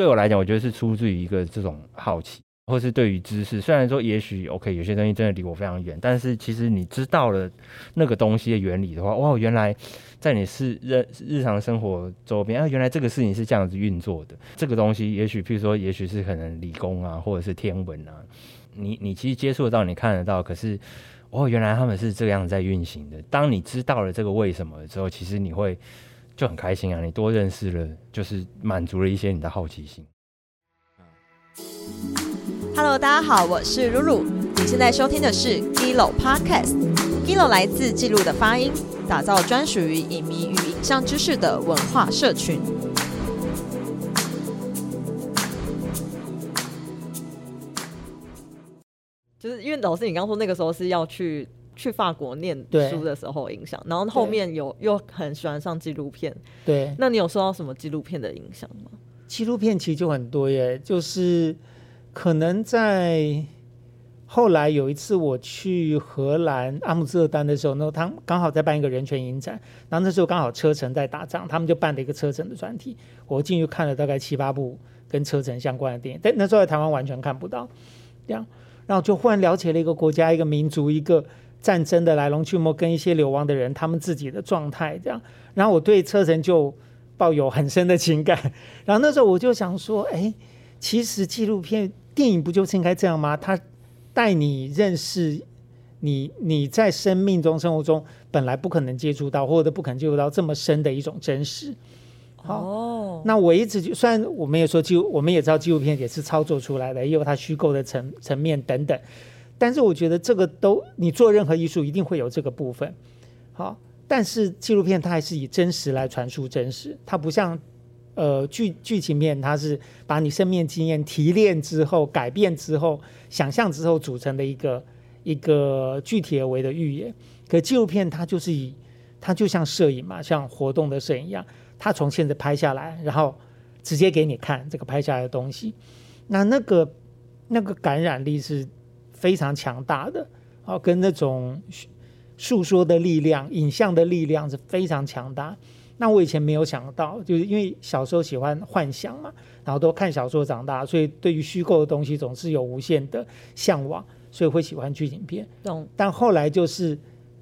对我来讲，我觉得是出自于一个这种好奇，或是对于知识。虽然说也许 OK，有些东西真的离我非常远，但是其实你知道了那个东西的原理的话，哇，原来在你是日日常生活周边啊，原来这个事情是这样子运作的。这个东西也许，譬如说，也许是可能理工啊，或者是天文啊，你你其实接触得到，你看得到，可是哦，原来他们是这样在运行的。当你知道了这个为什么之后，其实你会。就很开心啊！你多认识了，就是满足了一些你的好奇心。Hello，大家好，我是露露。你现在收听的是 Gilo Podcast。Gilo 来自记录的发音，打造专属于影迷与影像知识的文化社群。就是因为老师，你刚说那个时候是要去。去法国念书的时候影响，然后后面有又很喜欢上纪录片。对，那你有受到什么纪录片的影响吗？纪录片其实就很多耶，就是可能在后来有一次我去荷兰阿姆斯特丹的时候，那他刚好在办一个人权影展，然后那时候刚好车臣在打仗，他们就办了一个车臣的专题，我进去看了大概七八部跟车臣相关的电影，但那时候在台湾完全看不到，这样，然后就忽然了解了一个国家、一个民族、一个。战争的来龙去脉，跟一些流亡的人他们自己的状态这样，然后我对车臣就抱有很深的情感。然后那时候我就想说，哎，其实纪录片电影不就是应该这样吗？他带你认识你你在生命中生活中本来不可能接触到，或者不可能接触到这么深的一种真实。哦，那我一直就虽然我们也说纪，我们也知道纪录片也是操作出来的，也有它虚构的层层面等等。但是我觉得这个都，你做任何艺术一定会有这个部分，好。但是纪录片它还是以真实来传输真实，它不像呃剧剧情片，它是把你生命经验提炼之后、改变之后、想象之后组成的一个一个具体而为的预言。可纪录片它就是以它就像摄影嘛，像活动的摄影一样，它从现在拍下来，然后直接给你看这个拍下来的东西，那那个那个感染力是。非常强大的，哦，跟那种诉说的力量、影像的力量是非常强大。那我以前没有想到，就是因为小时候喜欢幻想嘛，然后都看小说长大，所以对于虚构的东西总是有无限的向往，所以会喜欢剧情片。懂。但后来就是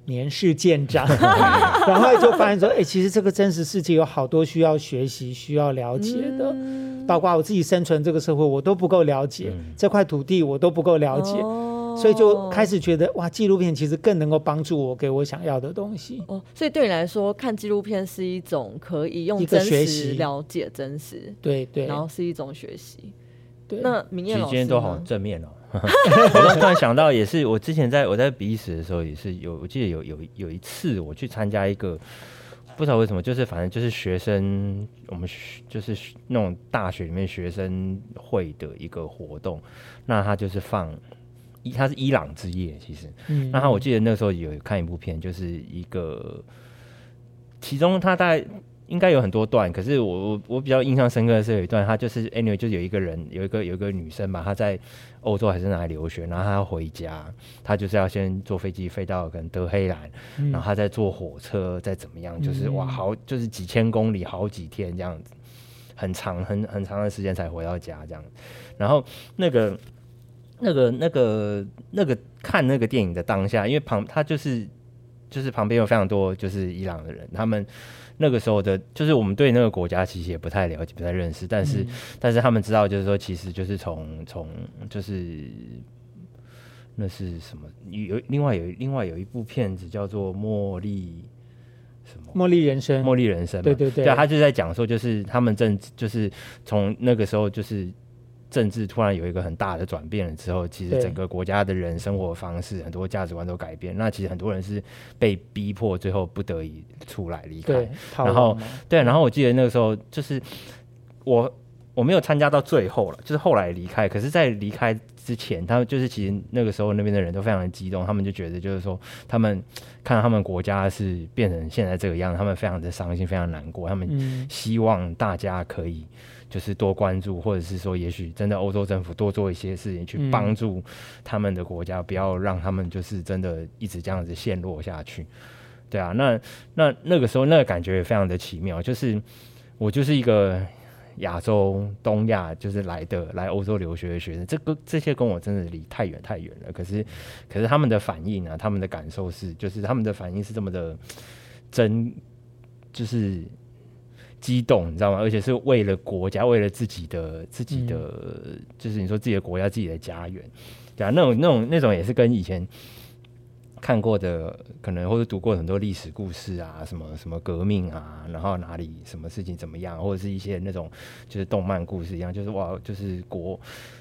年事渐长，然后就发现说，哎，其实这个真实世界有好多需要学习、需要了解的，包括我自己生存这个社会，我都不够了解。这块土地，我都不够了解。所以就开始觉得哇，纪录片其实更能够帮助我给我想要的东西。哦，所以对你来说，看纪录片是一种可以用真实了解真实，对对，然后是一种学习。对，那明艳老师今天都好正面哦。我突然想到，也是我之前在我在比利时的时候，也是有我记得有有有一次我去参加一个不知道为什么，就是反正就是学生我们就是那种大学里面学生会的一个活动，那他就是放。伊他是伊朗之夜，其实，那他我记得那时候有看一部片，就是一个，其中他大概应该有很多段，可是我我我比较印象深刻的是有一段，他就是 anyway 就有一个人有一个有一个女生吧，她在欧洲还是哪里留学，然后她要回家，她就是要先坐飞机飞到可能德黑兰，然后她再坐火车再怎么样，就是哇好就是几千公里好几天这样子，很长很很长的时间才回到家这样，然后那个。那个、那个、那个看那个电影的当下，因为旁他就是就是旁边有非常多就是伊朗的人，他们那个时候的，就是我们对那个国家其实也不太了解、不太认识，但是但是他们知道，就是说其实就是从从就是那是什么？有另外有另外有一部片子叫做《茉莉》什么？《茉莉人生》？《茉莉人生》？对对对，他就在讲说，就是他们正就是从那个时候就是。政治突然有一个很大的转变了之后，其实整个国家的人生活方式很多价值观都改变。那其实很多人是被逼迫，最后不得已出来离开。然后对，然后我记得那个时候就是我我没有参加到最后了，就是后来离开。可是，在离开之前，他们就是其实那个时候那边的人都非常的激动，他们就觉得就是说，他们看到他们国家是变成现在这个样子，他们非常的伤心，非常难过。他们希望大家可以。就是多关注，或者是说，也许真的欧洲政府多做一些事情，去帮助他们的国家，不要让他们就是真的一直这样子陷落下去。对啊，那那那个时候那个感觉也非常的奇妙，就是我就是一个亚洲、东亚就是来的来欧洲留学的学生，这个这些跟我真的离太远太远了。可是，可是他们的反应啊，他们的感受是，就是他们的反应是这么的真，就是激动，你知道吗？而且是为了国家，为了自己的自己的，就是你说自己的国家、自己的家园，对啊，那种那种那种也是跟以前。看过的可能或者读过很多历史故事啊，什么什么革命啊，然后哪里什么事情怎么样，或者是一些那种就是动漫故事一样，就是哇，就是国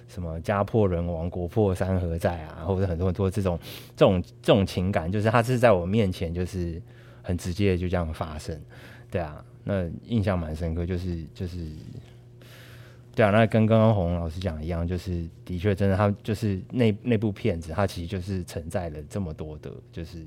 什么家破人亡，国破山河在啊，或者很多很多这种这种这种情感，就是它是在我面前就是很直接的就这样发生，对啊，那印象蛮深刻，就是就是。对啊，那跟刚刚洪老师讲一样，就是的确真的，他就是那那部片子，它其实就是承载了这么多的，就是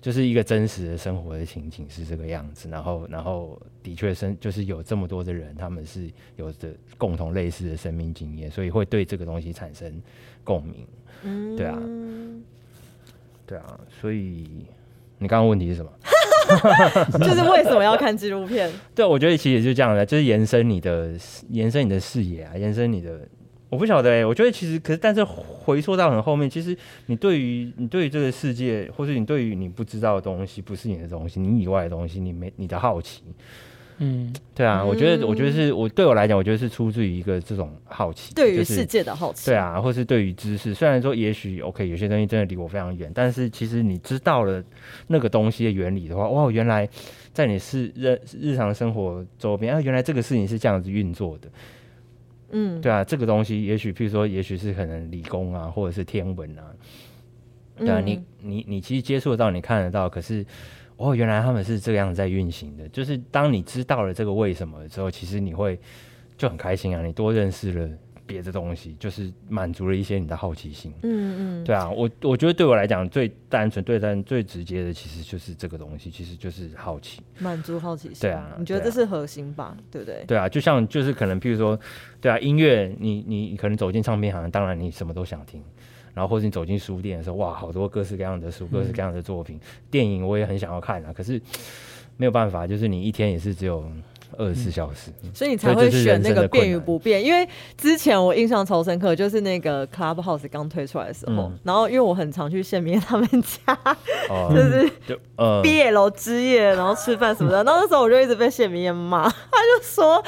就是一个真实的生活的情景是这个样子。然后，然后的确生就是有这么多的人，他们是有着共同类似的生命经验，所以会对这个东西产生共鸣。嗯，对啊，对啊，所以你刚刚问题是什么？就是为什么要看纪录片？对，我觉得其实也就这样的，就是延伸你的延伸你的视野啊，延伸你的。我不晓得哎，我觉得其实可是，但是回溯到很后面，其实你对于你对于这个世界，或是你对于你不知道的东西，不是你的东西，你以外的东西，你没你的好奇。嗯，对啊，我觉得，我觉得是我对我来讲，我觉得是出自于一个这种好奇，对于世界的好奇，对啊，或是对于知识。虽然说也许 OK，有些东西真的离我非常远，但是其实你知道了那个东西的原理的话，哇，原来在你是日日常生活周边啊，原来这个事情是这样子运作的。嗯，对啊，这个东西也许，譬如说，也许是可能理工啊，或者是天文啊，对啊，你你你其实接触得到，你看得到，可是。哦，原来他们是这样在运行的。就是当你知道了这个为什么之后，其实你会就很开心啊！你多认识了别的东西，就是满足了一些你的好奇心。嗯嗯，对啊，我我觉得对我来讲最单纯、最单、最直接的，其实就是这个东西，其实就是好奇，满足好奇心。对啊，你觉得这是核心吧？对不对？对啊，就像就是可能，譬如说，对啊，音乐，你你可能走进唱片行，当然你什么都想听。然后或者你走进书店的时候，哇，好多各式各样的书，各式各样的作品，电影我也很想要看啊，可是没有办法，就是你一天也是只有二十四小时，所以你才会选那个变与不变。因为之前我印象超深刻，就是那个 Clubhouse 刚推出来的时候，然后因为我很常去县民他们家，就是毕业楼之夜，然后吃饭什么的，然后那时候我就一直被县民骂，他就说。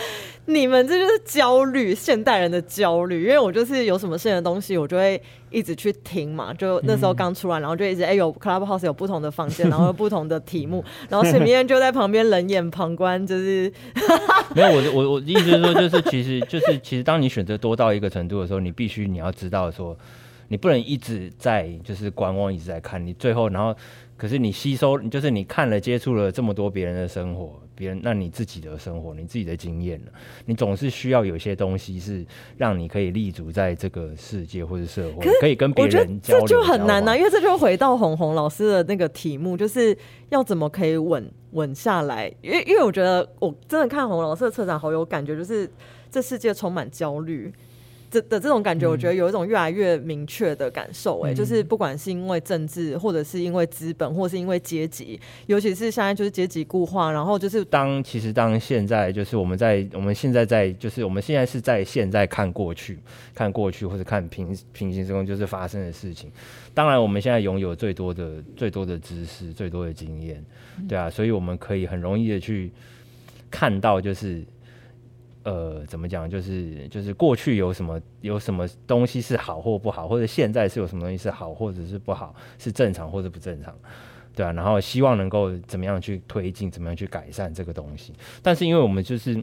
你们这就是焦虑，现代人的焦虑。因为我就是有什么新的东西，我就会一直去听嘛。就那时候刚出来，然后就一直哎有 Clubhouse 有不同的房间，然后有不同的题目，然后沈明燕就在旁边冷眼旁观，就是 没有我我我意思是说，就是其实就是其实当你选择多到一个程度的时候，你必须你要知道说，你不能一直在就是观望，一直在看，你最后然后。可是你吸收，就是你看了、接触了这么多别人的生活，别人那你自己的生活、你自己的经验了，你总是需要有些东西是让你可以立足在这个世界或者社会，可以跟别人交流。这就很难呐，因为这就回到红红老师的那个题目，就是要怎么可以稳稳下来。因为因为我觉得我真的看红老师的策展好有感觉，就是这世界充满焦虑。这的这种感觉，我觉得有一种越来越明确的感受，哎，就是不管是因为政治，或者是因为资本，或是因为阶级，尤其是现在就是阶级固化，然后就是当其实当现在就是我们在我们现在在就是我们现在是在现在看过去，看过去或者看平平行时空就是发生的事情。当然，我们现在拥有最多的最多的知识，最多的经验，对啊，所以我们可以很容易的去看到就是。呃，怎么讲？就是就是过去有什么有什么东西是好或不好，或者现在是有什么东西是好或者是不好，是正常或者不正常，对啊。然后希望能够怎么样去推进，怎么样去改善这个东西。但是因为我们就是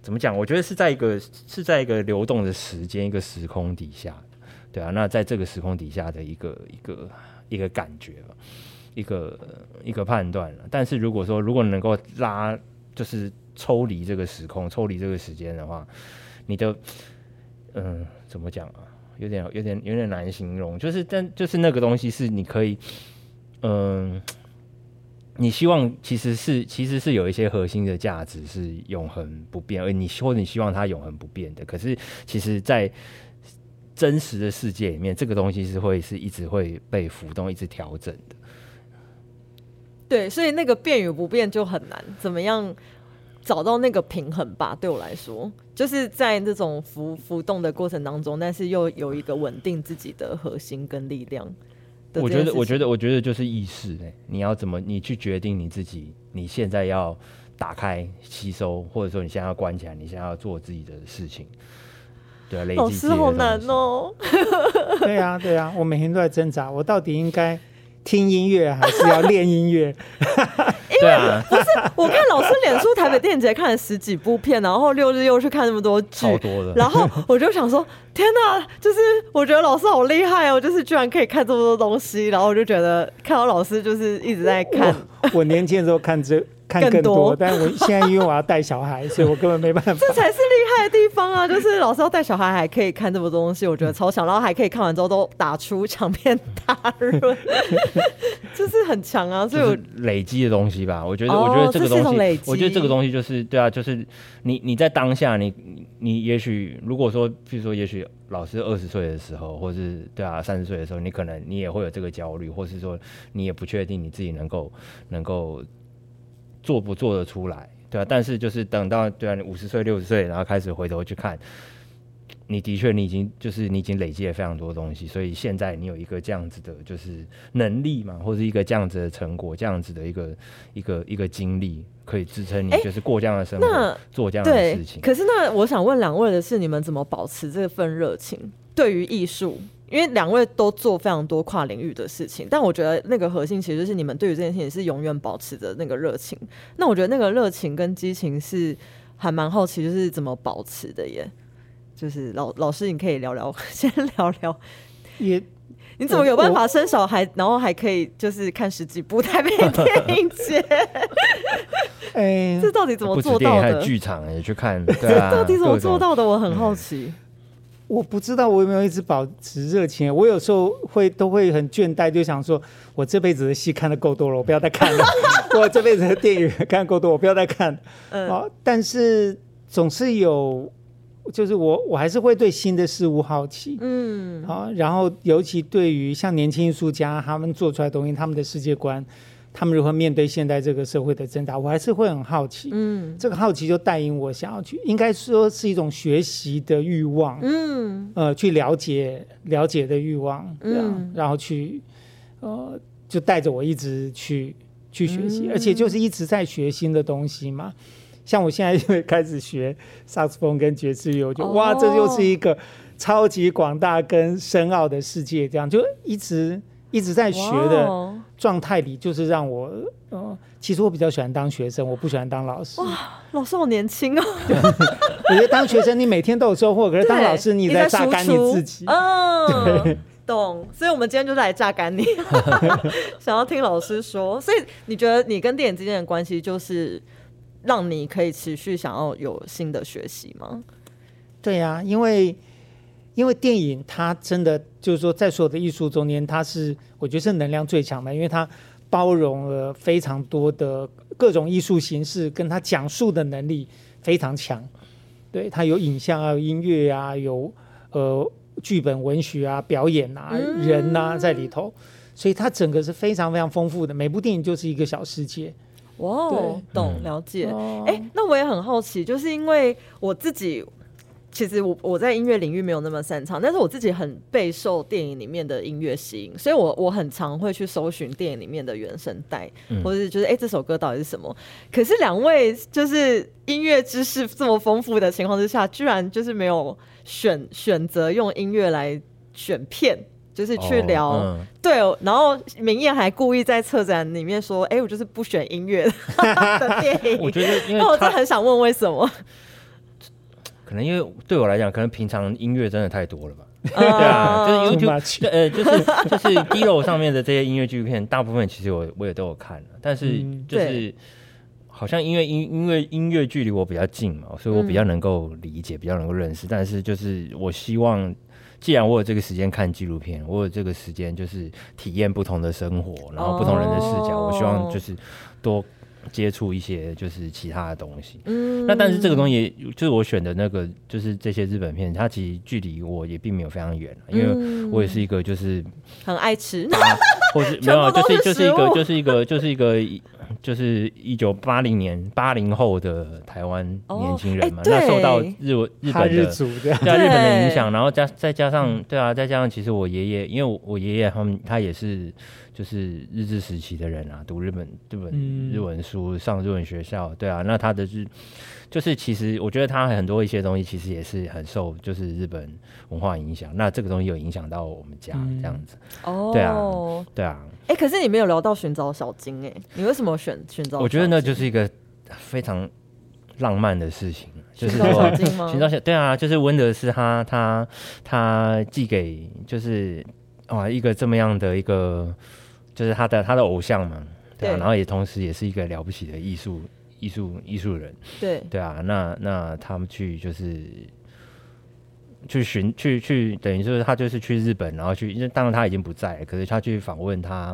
怎么讲？我觉得是在一个是在一个流动的时间、一个时空底下，对啊。那在这个时空底下的一个一个一个感觉吧，一个一个判断了。但是如果说如果能够拉，就是。抽离这个时空，抽离这个时间的话，你的嗯，怎么讲啊？有点、有点、有点难形容。就是，但就是那个东西是你可以，嗯，你希望其实是其实是有一些核心的价值是永恒不变，而你或者你希望它永恒不变的。可是，其实，在真实的世界里面，这个东西是会是一直会被浮动、一直调整的。对，所以那个变与不变就很难。怎么样？找到那个平衡吧。对我来说，就是在那种浮浮动的过程当中，但是又有一个稳定自己的核心跟力量。我觉得，我觉得，我觉得就是意识哎，你要怎么，你去决定你自己，你现在要打开吸收，或者说你现在要关起来，你现在要做自己的事情。对啊，老师好难哦。对啊，对啊，我每天都在挣扎，我到底应该。听音乐还是要练音乐？对啊，不是我看老师脸书台北电影节看了十几部片，然后六日又去看那么多剧，然后我就想说，天哪，就是我觉得老师好厉害哦，就是居然可以看这么多东西，然后我就觉得看到老师就是一直在看。我年轻的时候看这。看更多，但我现在因为我要带小孩，所以我根本没办法。这才是厉害的地方啊！就是老师要带小孩，还可以看这么多东西，我觉得超强，然后还可以看完之后都打出长篇大论，就是很强啊！所以累积的东西吧，我觉得，我觉得这个东西，我觉得这个东西就是对啊，就是你你在当下，你你也许如果说，比如说，也许老师二十岁的时候，或是对啊三十岁的时候，你可能你也会有这个焦虑，或是说你也不确定你自己能够能够。做不做得出来，对啊，但是就是等到对啊，你五十岁、六十岁，然后开始回头去看，你的确你已经就是你已经累积了非常多东西，所以现在你有一个这样子的，就是能力嘛，或者一个这样子的成果，这样子的一个一个一个经历，可以支撑你就是过这样的生活，做这样的事情。可是那我想问两位的是，你们怎么保持这份热情？对于艺术？因为两位都做非常多跨领域的事情，但我觉得那个核心其实就是你们对于这件事情是永远保持着那个热情。那我觉得那个热情跟激情是还蛮好奇，就是怎么保持的耶？就是老老师，你可以聊聊，先聊聊。也你怎么有办法生小孩，然后还可以就是看十几部台北电影节？哎，这到底怎么做到的？剧场也去看，这到底怎么做到的？我很好奇。我不知道我有没有一直保持热情。我有时候会都会很倦怠，就想说，我这辈子的戏看的够多了，我不要再看了。我这辈子的电影看够多，我不要再看。啊，但是总是有，就是我我还是会对新的事物好奇。嗯，啊，然后尤其对于像年轻艺术家他们做出来东西，他们的世界观。他们如何面对现在这个社会的挣扎，我还是会很好奇。嗯，这个好奇就带引我想要去，应该说是一种学习的欲望。嗯，呃，去了解了解的欲望，这样，然后去，呃，就带着我一直去去学习，而且就是一直在学新的东西嘛。像我现在就开始学萨克斯风跟爵士乐，我就哇，这就是一个超级广大跟深奥的世界，这样就一直。一直在学的状态里，就是让我，呃，其实我比较喜欢当学生，我不喜欢当老师。哇，老师好年轻哦！我觉得当学生你每天都有收获，可是当老师你在榨干你自己。嗯，懂。所以，我们今天就是来榨干你，想要听老师说。所以，你觉得你跟电影之间的关系，就是让你可以持续想要有新的学习吗？对呀，因为。因为电影它真的就是说，在所有的艺术中间，它是我觉得是能量最强的，因为它包容了非常多的各种艺术形式，跟它讲述的能力非常强。对，它有影像啊，有音乐啊，有呃剧本、文学啊，表演啊，人呐在里头，所以它整个是非常非常丰富的。每部电影就是一个小世界。哇，懂了解。哎，那我也很好奇，就是因为我自己。其实我我在音乐领域没有那么擅长，但是我自己很备受电影里面的音乐吸引，所以我我很常会去搜寻电影里面的原声带，或者是就是哎这首歌到底是什么？可是两位就是音乐知识这么丰富的情况之下，居然就是没有选选择用音乐来选片，就是去聊对，然后明艳还故意在策展里面说，哎我就是不选音乐的电影，我觉得，那 我真的很想问为什么。可能因为对我来讲，可能平常音乐真的太多了吧？对啊，就是 YouTube，呃，就是就是 D 楼上面的这些音乐纪录片，大部分其实我我也都有看了，但是就是好像因为音因为音乐距离我比较近嘛，所以我比较能够理解，比较能够认识。但是就是我希望，既然我有这个时间看纪录片，我有这个时间就是体验不同的生活，然后不同人的视角，我希望就是多。接触一些就是其他的东西，嗯，那但是这个东西就是我选的那个，就是这些日本片，它其实距离我也并没有非常远，因为我也是一个就是很爱吃，或是 没有，就是就是一个就是一个就是一个就是一九八零年八零后的台湾年轻人嘛，那受到日文日本的对日本的影响，然后加再加上对啊，再加上其实我爷爷，因为我爷爷他们他也是就是日治时期的人啊，读日本日本日文书，上日文学校，对啊，那他的日就是其实我觉得他很多一些东西其实也是很受就是日本文化影响，那这个东西有影响到我们家这样子，哦，对啊，对啊。哎，可是你没有聊到寻找小金哎，你为什么选寻找？我觉得那就是一个非常浪漫的事情，就是说寻找小对啊，就是温德斯他他他寄给就是啊一个这么样的一个就是他的他的偶像嘛，对啊，然后也同时也是一个了不起的艺术艺术艺术人，对。对啊，那那他们去就是。去寻去去，等于就是他就是去日本，然后去，因为当然他已经不在，可是他去访问他，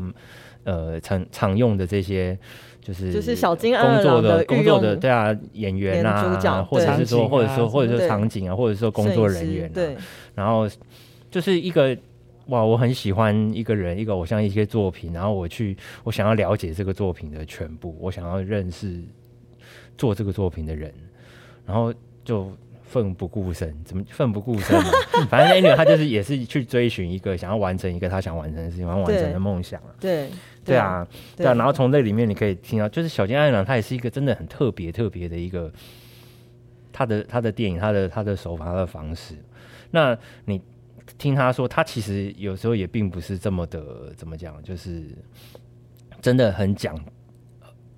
呃，常常用的这些，就是就是小金工作的工作的对啊演员啊，或者是说或者说或者说场景啊，或者说工作人员，对，然后就是一个哇，我很喜欢一个人，一个偶像一些作品，然后我去我想要了解这个作品的全部，我想要认识做这个作品的人，然后就。奋不顾身，怎么奋不顾身呢？反正那女他就是也是去追寻一个想要完成一个他想完成的事情，想完成的梦想对对啊，对啊。然后从这里面你可以听到，就是小金爱郎他也是一个真的很特别特别的一个他的他的电影，他的他的手法他的方式。那你听他说，他其实有时候也并不是这么的怎么讲，就是真的很讲。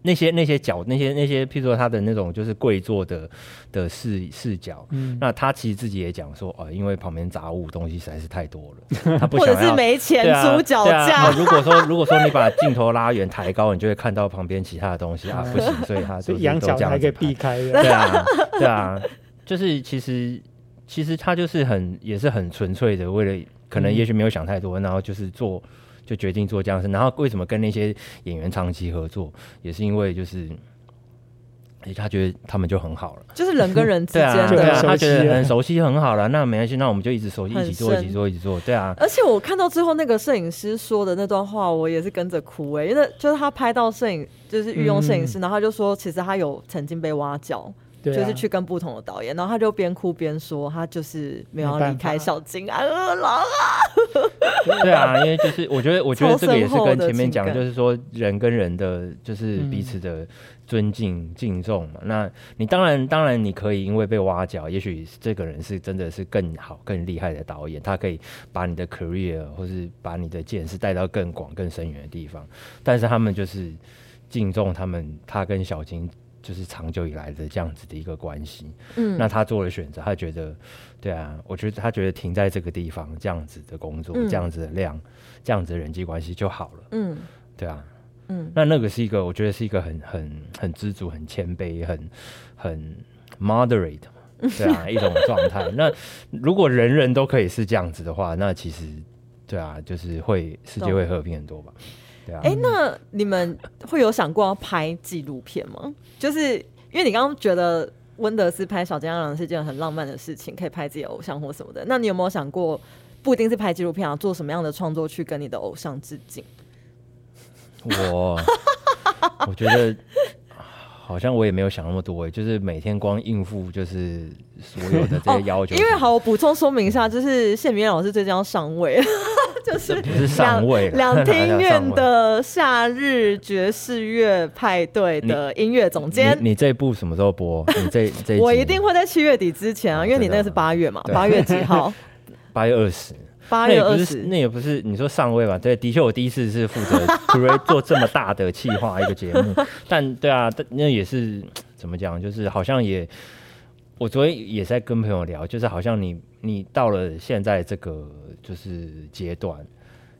那些那些角那些那些，譬如说他的那种就是跪坐的的视视角，嗯，那他其实自己也讲说，哦，因为旁边杂物东西实在是太多了，他不或者是没钱租脚架。如果说如果说你把镜头拉远抬高，你就会看到旁边其他的东西啊，不行，所以他就仰角还可以避开。对啊，对啊，就是其实其实他就是很也是很纯粹的，为了可能也许没有想太多，然后就是做。就决定做这样事，然后为什么跟那些演员长期合作，也是因为就是，哎，他觉得他们就很好了，就是人跟人之间的，对啊，他觉得很熟悉很好了，那没关系，那我们就一直熟悉，一起做，一起做，一起做，对啊。而且我看到最后那个摄影师说的那段话，我也是跟着哭哎，因为就是他拍到摄影，就是御用摄影师，然后他就说，其实他有曾经被挖角。就是去跟不同的导演，然后他就边哭边说，他就是没有离开小金安二郎啊。对啊，因为就是我觉得，我觉得这个也是跟前面讲，就是说人跟人的就是彼此的尊敬敬重嘛。那你当然当然你可以因为被挖角，也许这个人是真的是更好更厉害的导演，他可以把你的 career 或是把你的见识带到更广更深远的地方。但是他们就是敬重他们，他跟小金。就是长久以来的这样子的一个关系，嗯，那他做了选择，他觉得，对啊，我觉得他觉得停在这个地方这样子的工作，这样子的量，这样子的人际关系就好了，嗯，对啊，嗯，那那个是一个，我觉得是一个很很很知足、很谦卑、很很 moderate，对啊，一种状态。那如果人人都可以是这样子的话，那其实，对啊，就是会世界会和平很多吧。哎，那你们会有想过要拍纪录片吗？就是因为你刚刚觉得温德斯拍小金二郎是件很浪漫的事情，可以拍自己偶像或什么的。那你有没有想过，不一定是拍纪录片啊，做什么样的创作去跟你的偶像致敬？我我觉得好像我也没有想那么多，就是每天光应付就是所有的这些要求。因为好，我补充说明一下，就是谢明老师最近要上位。就是上位两厅 院的夏日爵士乐派对的音乐总监。你这部什么时候播？你这 这我一定会在七月底之前啊，因为你那个是八月嘛，八月几号？八月二十。八月二十，那也不是你说上位吧？对，的确我第一次是负责做这么大的企划一个节目，但对啊，那也是怎么讲？就是好像也，我昨天也在跟朋友聊，就是好像你你到了现在这个。就是阶段，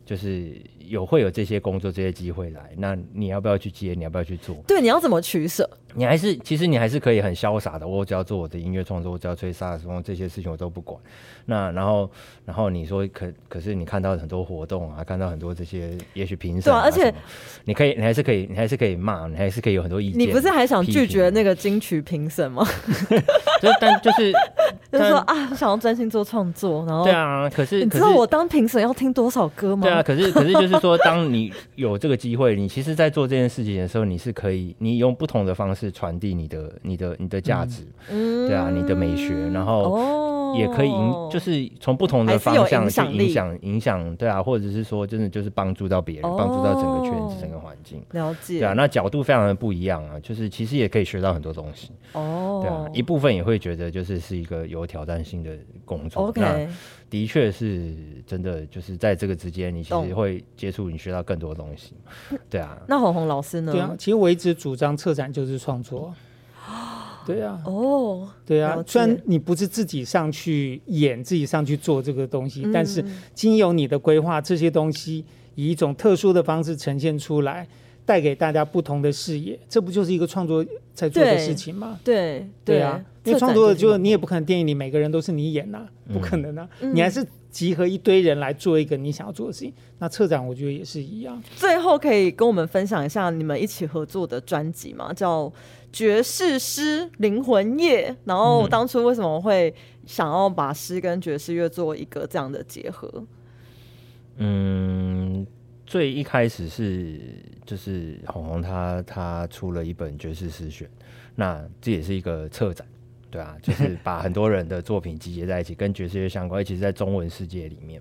就是有会有这些工作、这些机会来，那你要不要去接？你要不要去做？对，你要怎么取舍？你还是其实你还是可以很潇洒的，我只要做我的音乐创作，我只要吹萨克斯风这些事情我都不管。那然后然后你说可可是你看到很多活动啊，看到很多这些也许评审，对，而且你可以你还是可以你还是可以骂，你还是可以有很多意见。你不是还想拒绝那个金曲评审吗？就但就是 就是说啊，想要专心做创作，然后对啊，可是你知道我当评审要听多少歌吗？对啊，可是 可是就是说，当你有这个机会，你其实在做这件事情的时候，你是可以你用不同的方式传递你的你的你的价值，对啊，你的美学，然后。也可以影，就是从不同的方向去影响影响，对啊，或者是说真的就是帮助到别人，帮助到整个圈子、整个环境。了解，对啊，那角度非常的不一样啊，就是其实也可以学到很多东西。哦，对啊，一部分也会觉得就是是一个有挑战性的工作。OK，的确是真的，就是在这个之间，你其实会接触，你学到更多东西。对啊，那红红老师呢？对啊，其实我一直主张策展就是创作。对啊，哦，对啊，虽然你不是自己上去演，自己上去做这个东西，但是经由你的规划，这些东西以一种特殊的方式呈现出来，带给大家不同的视野，这不就是一个创作在做的事情吗？对对啊，因为创作就是你也不可能电影里每个人都是你演呐，不可能啊，你还是集合一堆人来做一个你想要做的事情。那策展我觉得也是一样。最后可以跟我们分享一下你们一起合作的专辑吗？叫。爵士诗灵魂夜，然后当初为什么会想要把诗跟爵士乐做一个这样的结合？嗯，最一开始是就是红红他他出了一本爵士诗选，那这也是一个策展，对啊，就是把很多人的作品集结在一起，跟爵士乐相关，尤其是在中文世界里面。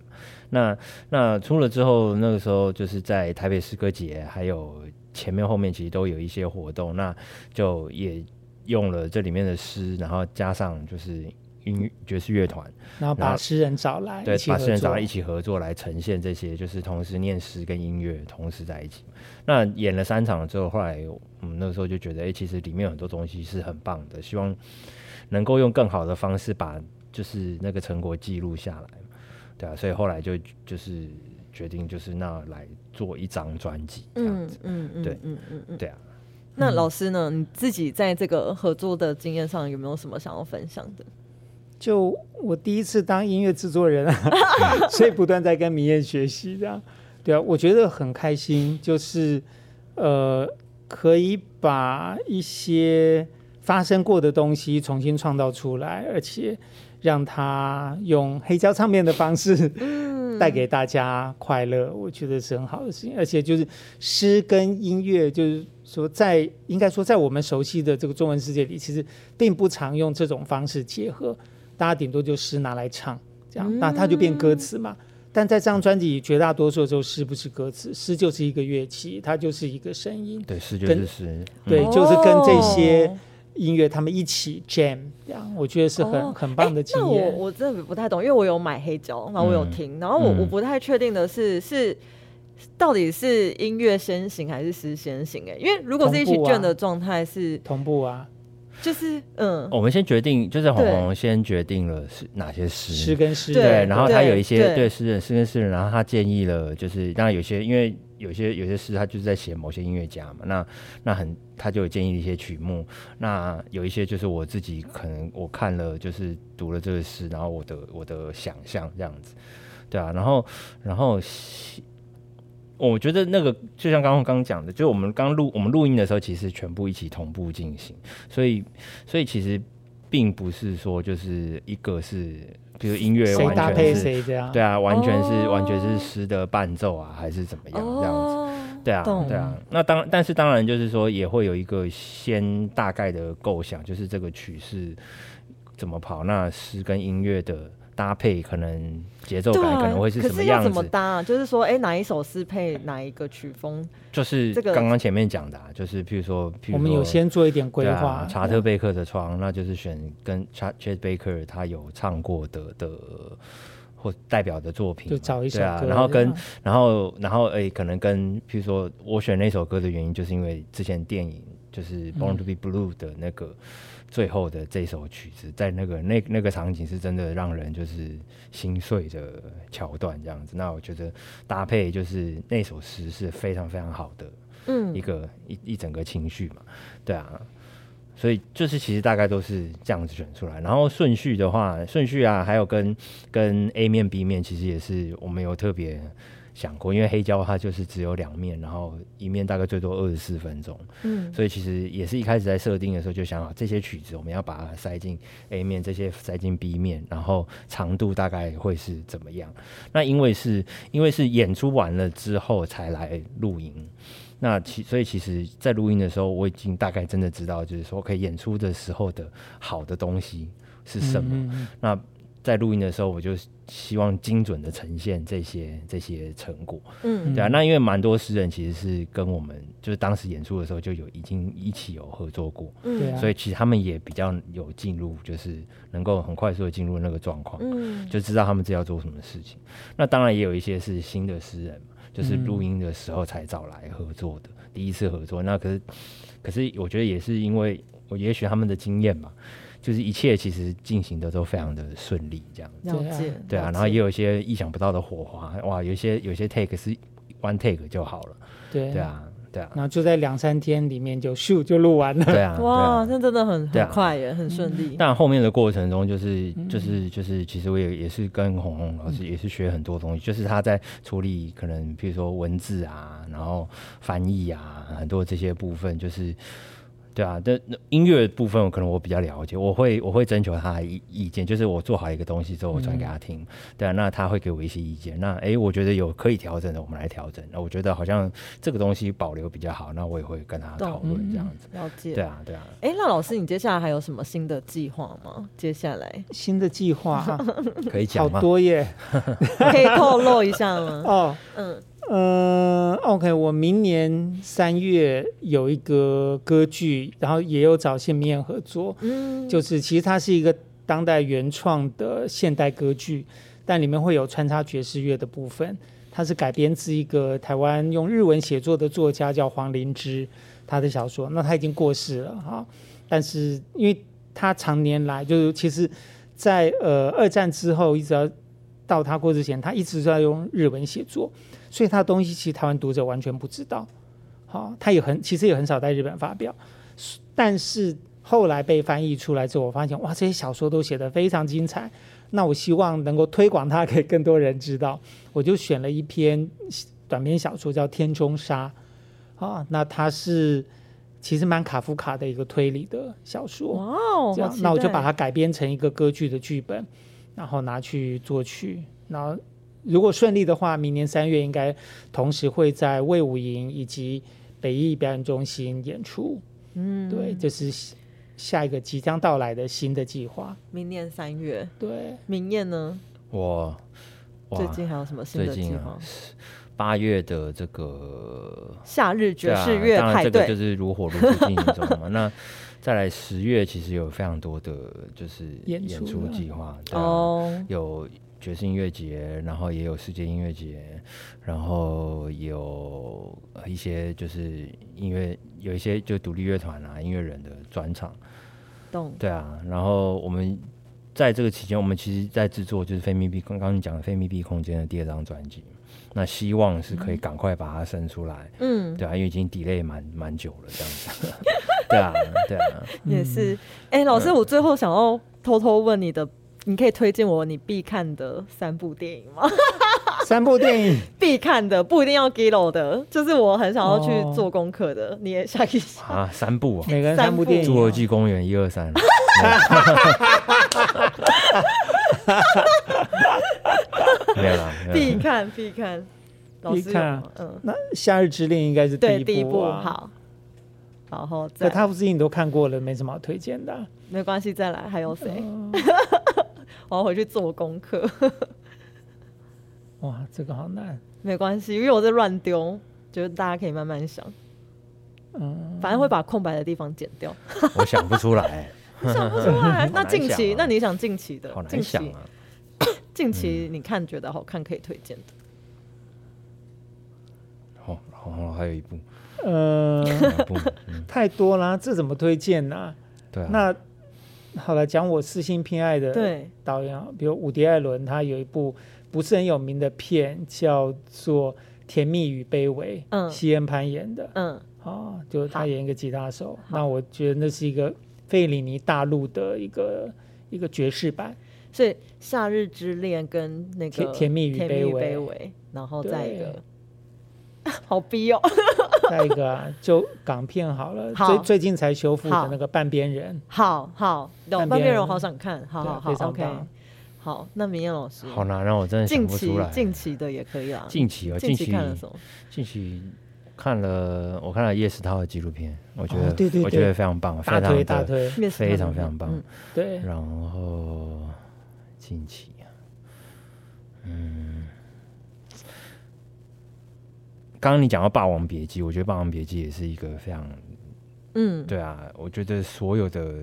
那那出了之后，那个时候就是在台北诗歌节还有。前面后面其实都有一些活动，那就也用了这里面的诗，然后加上就是音爵士乐团，然后把诗人找来，对，把诗人找来一起合作来呈现这些，就是同时念诗跟音乐同时在一起。那演了三场之后，后来我们那个时候就觉得，哎，其实里面有很多东西是很棒的，希望能够用更好的方式把就是那个成果记录下来，对啊，所以后来就就是决定就是那来。做一张专辑，这样子，嗯嗯，对，嗯嗯嗯，对啊。那老师呢？你自己在这个合作的经验上有没有什么想要分享的？就我第一次当音乐制作人啊，所以不断在跟明艳学习，这样，对啊，我觉得很开心，就是呃，可以把一些发生过的东西重新创造出来，而且让他用黑胶唱片的方式。带给大家快乐，我觉得是很好的事情。而且就是诗跟音乐，就是说在应该说在我们熟悉的这个中文世界里，其实并不常用这种方式结合。大家顶多就诗拿来唱，这样那它就变歌词嘛。但在这张专辑绝大多数时候，诗不是歌词，诗就是一个乐器，它就是一个声音。对，诗就是诗。对，就是跟这些。音乐他们一起 jam，这样我觉得是很很棒的经验。那我我真的不太懂，因为我有买黑胶，然后我有听，然后我我不太确定的是是到底是音乐先行还是诗先行？哎，因为如果是一起卷的状态是同步啊，就是嗯，我们先决定，就是红红先决定了是哪些诗，诗跟诗对，然后他有一些对诗人诗跟诗人，然后他建议了，就是当然有些因为。有些有些诗，他就是在写某些音乐家嘛，那那很他就有建议一些曲目，那有一些就是我自己可能我看了就是读了这个诗，然后我的我的想象这样子，对啊，然后然后我觉得那个就像刚刚刚讲的，就我们刚录我们录音的时候，其实全部一起同步进行，所以所以其实并不是说就是一个是。比如音乐完全是，对啊，完全是完全是诗的伴奏啊，还是怎么样这样子？对啊，对啊。那当但是当然就是说也会有一个先大概的构想，就是这个曲是怎么跑，那诗跟音乐的。搭配可能节奏感可能会是什么样子？怎么搭？就是说，哎，哪一首诗配哪一个曲风？就是这个刚刚前面讲的，就是譬如说，我们有先做一点规划。查特贝克的窗，那就是选跟查查特贝克他有唱过的的或代表的作品，就找一首歌。然后跟然后然后哎，可能跟譬如说我选那首歌的原因，就是因为之前电影就是《Born to Be Blue》的那个。最后的这首曲子，在那个那那个场景是真的让人就是心碎的桥段这样子。那我觉得搭配就是那首诗是非常非常好的，嗯，一个一一整个情绪嘛，对啊，所以就是其实大概都是这样子选出来。然后顺序的话，顺序啊，还有跟跟 A 面 B 面，其实也是我们有特别。想过，因为黑胶它就是只有两面，然后一面大概最多二十四分钟，嗯，所以其实也是一开始在设定的时候就想好这些曲子我们要把它塞进 A 面，这些塞进 B 面，然后长度大概会是怎么样？那因为是因为是演出完了之后才来录音，那其所以其实在录音的时候我已经大概真的知道，就是说可以演出的时候的好的东西是什么，那。在录音的时候，我就希望精准的呈现这些这些成果。嗯，对啊。那因为蛮多诗人其实是跟我们就是当时演出的时候就有已经一起有合作过，嗯，所以其实他们也比较有进入，就是能够很快速的进入那个状况，嗯，就知道他们这要做什么事情。那当然也有一些是新的诗人嘛，就是录音的时候才找来合作的，第一次合作。那可是可是我觉得也是因为我也许他们的经验嘛。就是一切其实进行的都非常的顺利，这样子，对啊，然后也有一些意想不到的火花，哇，有一些有些 take 是 one take 就好了，对对啊，对啊，然后就在两三天里面就咻就录完了，对啊，哇，那真的很很快耶，很顺利。但后面的过程中，就是就是就是，其实我也也是跟红红老师也是学很多东西，就是他在处理可能比如说文字啊，然后翻译啊，很多这些部分就是。对啊，那音乐部分可能我比较了解，我会我会征求他意意见，就是我做好一个东西之后，我传给他听。对啊，那他会给我一些意见。那哎，我觉得有可以调整的，我们来调整。那我觉得好像这个东西保留比较好，那我也会跟他讨论这样子。了解。对啊，对啊。哎，那老师，你接下来还有什么新的计划吗？接下来新的计划 可以讲吗？好多耶，可以透露一下吗？哦，嗯。嗯，OK，我明年三月有一个歌剧，然后也有找谢明燕合作，嗯，就是其实它是一个当代原创的现代歌剧，但里面会有穿插爵士乐的部分。它是改编自一个台湾用日文写作的作家叫黄灵芝他的小说，那他已经过世了哈，但是因为他常年来就是其实，在呃二战之后一直到他过之前，他一直在用日文写作。所以他的东西其实台湾读者完全不知道，好，他也很其实也很少在日本发表，但是后来被翻译出来之后，我发现哇，这些小说都写得非常精彩。那我希望能够推广它给更多人知道，我就选了一篇短篇小说叫《天中沙》，啊，那它是其实蛮卡夫卡的一个推理的小说，哇哦，这样，那我就把它改编成一个歌剧的剧本，然后拿去作曲，然后。如果顺利的话，明年三月应该同时会在魏武营以及北艺表演中心演出。嗯，对，这是下一个即将到来的新的计划。明年三月，对，明年呢？我最近还有什么新的计划？八月的这个夏日爵士乐派对就是如火如荼进行中嘛。那再来十月，其实有非常多的就是演出计划哦，有。爵士音乐节，然后也有世界音乐节，然后有一些就是音乐，有一些就独立乐团啊、音乐人的专场。懂。对啊，然后我们在这个期间，我们其实在制作就是非密闭，刚刚你讲的非密闭空间的第二张专辑，那希望是可以赶快把它生出来。嗯，对啊，因为已经 delay 蛮蛮久了，这样子。对啊，对啊。也是。哎，老师，我最后想要偷偷问你的。你可以推荐我你必看的三部电影吗？三部电影必看的，不一定要 Gillo 的，就是我很想要去做功课的。你也下一啊，三部啊，每个人三部电影，《侏罗纪公园》一二三。没有了，必看必看，必看。嗯，那《夏日之恋》应该是第一部好。然后，可他不是你都看过了，没什么好推荐的。没关系，再来，还有谁？我要回去做功课。哇，这个好难。没关系，因为我在乱丢，就是大家可以慢慢想。嗯，反正会把空白的地方剪掉。我想不出来，想不出来。那近期，那你想近期的？好难想啊。近期你看觉得好看可以推荐的。好，然后还有一部。呃，太多啦，这怎么推荐呢？对，那好了，讲我私心偏爱的导演，比如伍迪·艾伦，他有一部不是很有名的片，叫做《甜蜜与卑微》，嗯，西恩潘演的，嗯，啊，就是他演一个吉他手，那我觉得那是一个费里尼大陆的一个一个爵士版。所以《夏日之恋》跟那个《甜蜜与卑微》，然后再一个，好逼哦。再一个啊 就港片好了，最最近才修复的那个《半边人》。好好，半边人我好想看，好好好，OK。好，那明艳老师，好难让我真的想不出来。近期的也可以啊。近期哦，近期看了什么？近期看了，我看了叶世涛的纪录片，我觉得，对对，我觉得非常棒，非常大推，非常非常棒。对，然后近期啊，嗯，刚刚你讲到《霸王别姬》，我觉得《霸王别姬》也是一个非常，嗯，对啊，我觉得所有的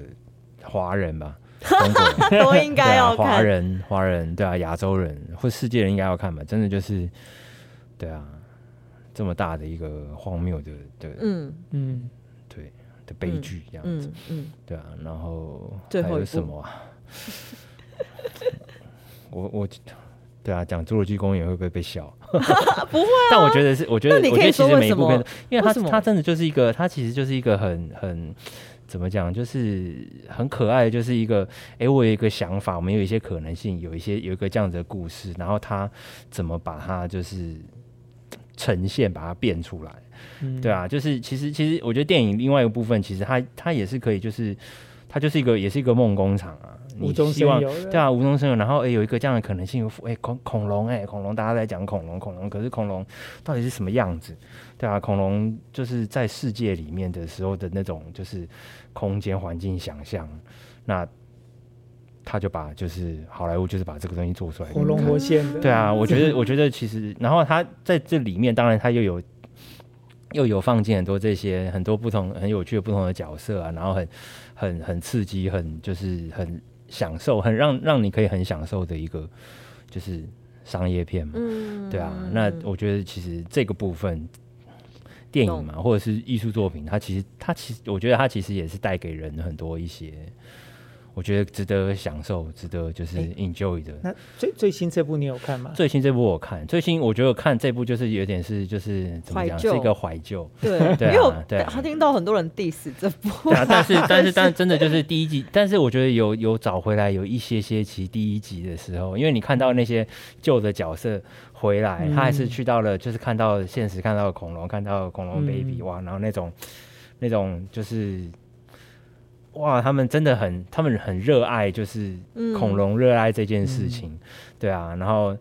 华人吧。都应该要看，华人、华人，对啊，亚洲人或世界人应该要看吧？真的就是，对啊，这么大的一个荒谬的的，嗯嗯，对的悲剧这样子，嗯，对啊，然后还有什么？我我，对啊，讲《侏罗纪公园》会不会被笑？不会，但我觉得是，我觉得，我觉得其实每一部片，因为它它真的就是一个，它其实就是一个很很。怎么讲？就是很可爱，就是一个，哎，我有一个想法，我们有一些可能性，有一些有一个这样子的故事，然后他怎么把它就是呈现，把它变出来，对啊，就是其实其实我觉得电影另外一个部分，其实它它也是可以，就是它就是一个也是一个梦工厂啊，你希望对啊，无中生有，然后哎有一个这样的可能性，哎恐恐龙哎恐龙，大家在讲恐龙恐龙，可是恐龙到底是什么样子？对啊，恐龙就是在世界里面的时候的那种，就是空间环境想象。那他就把就是好莱坞就是把这个东西做出来，活龙活现的。对啊，我觉得 我觉得其实，然后他在这里面，当然他又有又有放进很多这些很多不同很有趣的不同的角色啊，然后很很很刺激，很就是很享受，很让让你可以很享受的一个就是商业片嘛。嗯，对啊，那我觉得其实这个部分。电影嘛，或者是艺术作品，它其实，它其实，我觉得它其实也是带给人很多一些。我觉得值得享受，值得就是 enjoy 的。那最最新这部你有看吗？最新这部我看，最新我觉得看这部就是有点是就是怎么讲，是一个怀旧。对，对啊，对。他听到很多人 diss 这部，但是但是 但真的就是第一集，但是我觉得有有找回来有一些些其第一集的时候，因为你看到那些旧的角色回来，他还是去到了就是看到现实，看到恐龙，看到恐龙 baby 哇，然后那种那种就是。哇，他们真的很，他们很热爱，就是恐龙热爱这件事情，对啊。然后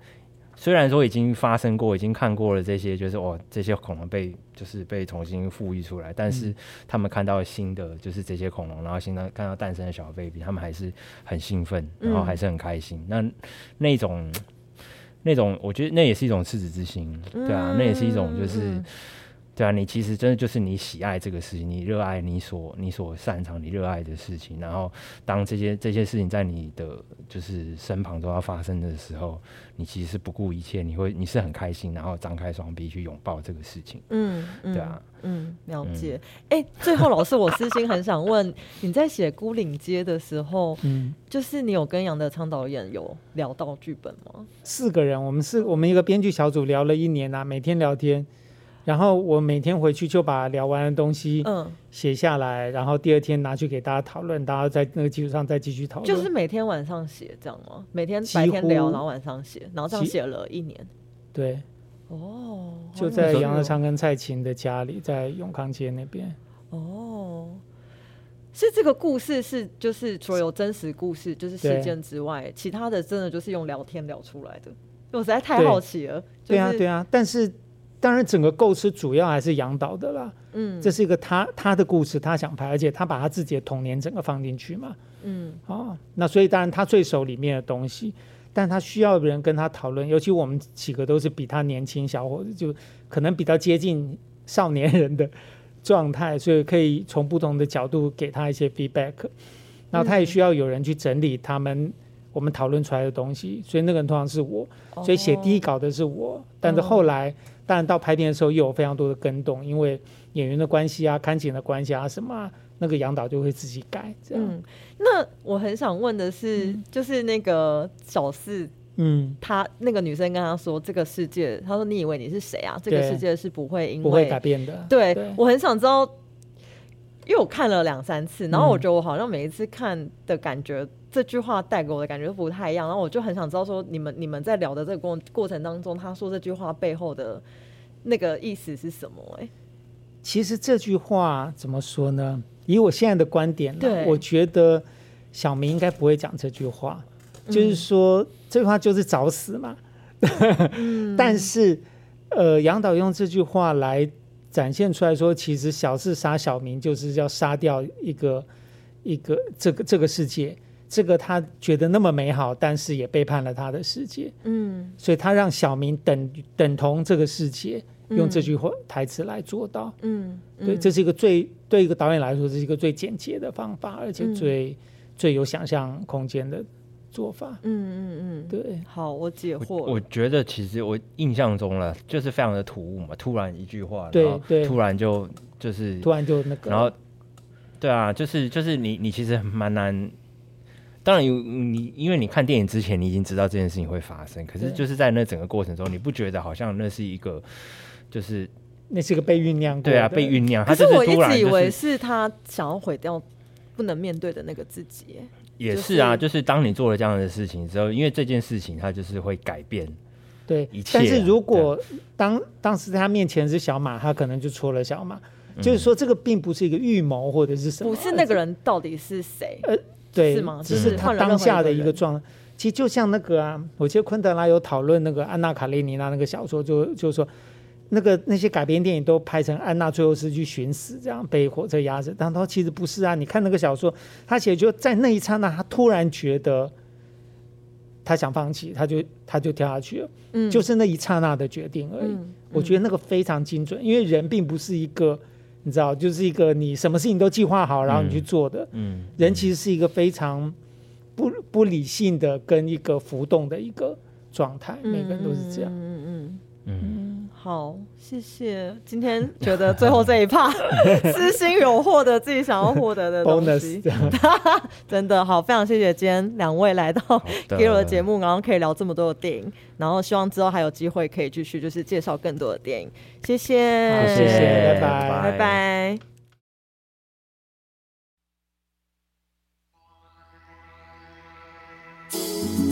虽然说已经发生过，已经看过了这些，就是哦，这些恐龙被就是被重新复育出来，但是他们看到新的就是这些恐龙，然后现在看到诞生的小 baby，他们还是很兴奋，然后还是很开心。那那种那种，我觉得那也是一种赤子之心，对啊，那也是一种就是。对啊，你其实真的就是你喜爱这个事情，你热爱你所你所擅长、你热爱的事情。然后，当这些这些事情在你的就是身旁都要发生的时候，你其实是不顾一切，你会你是很开心，然后张开双臂去拥抱这个事情。嗯，对啊，嗯，了解。哎，最后老师，我私心很想问，你在写《孤岭街》的时候，嗯，就是你有跟杨德昌导演有聊到剧本吗？四个人，我们是我们一个编剧小组聊了一年啊，每天聊天。然后我每天回去就把聊完的东西嗯写下来，然后第二天拿去给大家讨论，大家在那个基础上再继续讨论。就是每天晚上写这样吗？每天白天聊，然后晚上写，然后这样写了一年。对，哦，就在杨德昌跟蔡琴的家里，在永康街那边。哦，是这个故事是就是除了有真实故事，就是事件之外，其他的真的就是用聊天聊出来的。我实在太好奇了。对啊，对啊，但是。当然，整个构思主要还是杨导的啦。嗯，这是一个他他的故事，他想拍，而且他把他自己的童年整个放进去嘛。嗯，啊，那所以当然他最熟里面的东西，但他需要人跟他讨论，尤其我们几个都是比他年轻小伙子，就可能比较接近少年人的状态，所以可以从不同的角度给他一些 feedback。然后他也需要有人去整理他们我们讨论出来的东西，所以那个人通常是我，所以写第一稿的是我，但是后来。当然，到拍片的时候又有非常多的跟动，因为演员的关系啊、看景的关系啊什么，那个杨导就会自己改。这样，那我很想问的是，就是那个小四，嗯，他那个女生跟他说，这个世界，他说你以为你是谁啊？这个世界是不会因为不会改变的。对我很想知道，因为我看了两三次，然后我觉得我好像每一次看的感觉，这句话带给我的感觉不太一样，然后我就很想知道说，你们你们在聊的这个过过程当中，他说这句话背后的那个意思是什么？哎，其实这句话怎么说呢？以我现在的观点，我觉得小明应该不会讲这句话，就是说这句话就是找死嘛。但是，呃，杨导用这句话来展现出来说，其实小事杀小明就是要杀掉一个一个这个这个世界，这个他觉得那么美好，但是也背叛了他的世界。嗯，所以他让小明等等同这个世界，用这句话台词来做到。嗯，对，这是一个最对一个导演来说，这是一个最简洁的方法，而且最最有想象空间的。做法，嗯嗯嗯，对，好，我解惑。我觉得其实我印象中了，就是非常的突兀嘛，突然一句话，对对，突然就就是突然就那个，然后对啊，就是就是你你其实蛮难，当然有你，因为你看电影之前你已经知道这件事情会发生，可是就是在那整个过程中，你不觉得好像那是一个就是那是一个被酝酿，对啊，被酝酿。可是我一直以为是他想要毁掉不能面对的那个自己。也是啊，就是当你做了这样的事情之后，因为这件事情它就是会改变对一切。但是如果当当时在他面前是小马，他可能就戳了小马。就是说，这个并不是一个预谋或者是什么，不是那个人到底是谁？呃，对，是吗？只是他当下的一个状。其实就像那个啊，我记得昆德拉有讨论那个安娜卡列尼娜那个小说，就就是说。那个那些改编电影都拍成安娜最后是去寻死，这样被火车压着。但他说其实不是啊，你看那个小说，他写就在那一刹那，他突然觉得他想放弃，他就他就跳下去了。嗯，就是那一刹那的决定而已。我觉得那个非常精准，因为人并不是一个你知道，就是一个你什么事情都计划好然后你去做的。嗯，人其实是一个非常不不理性的跟一个浮动的一个状态，每个人都是这样。好，谢谢。今天觉得最后这一趴，私心有获得自己想要获得的东西。真的好，非常谢谢今天两位来到 给我的节目，然后可以聊这么多的电影，然后希望之后还有机会可以继续就是介绍更多的电影。谢谢，谢谢，拜拜，拜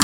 拜。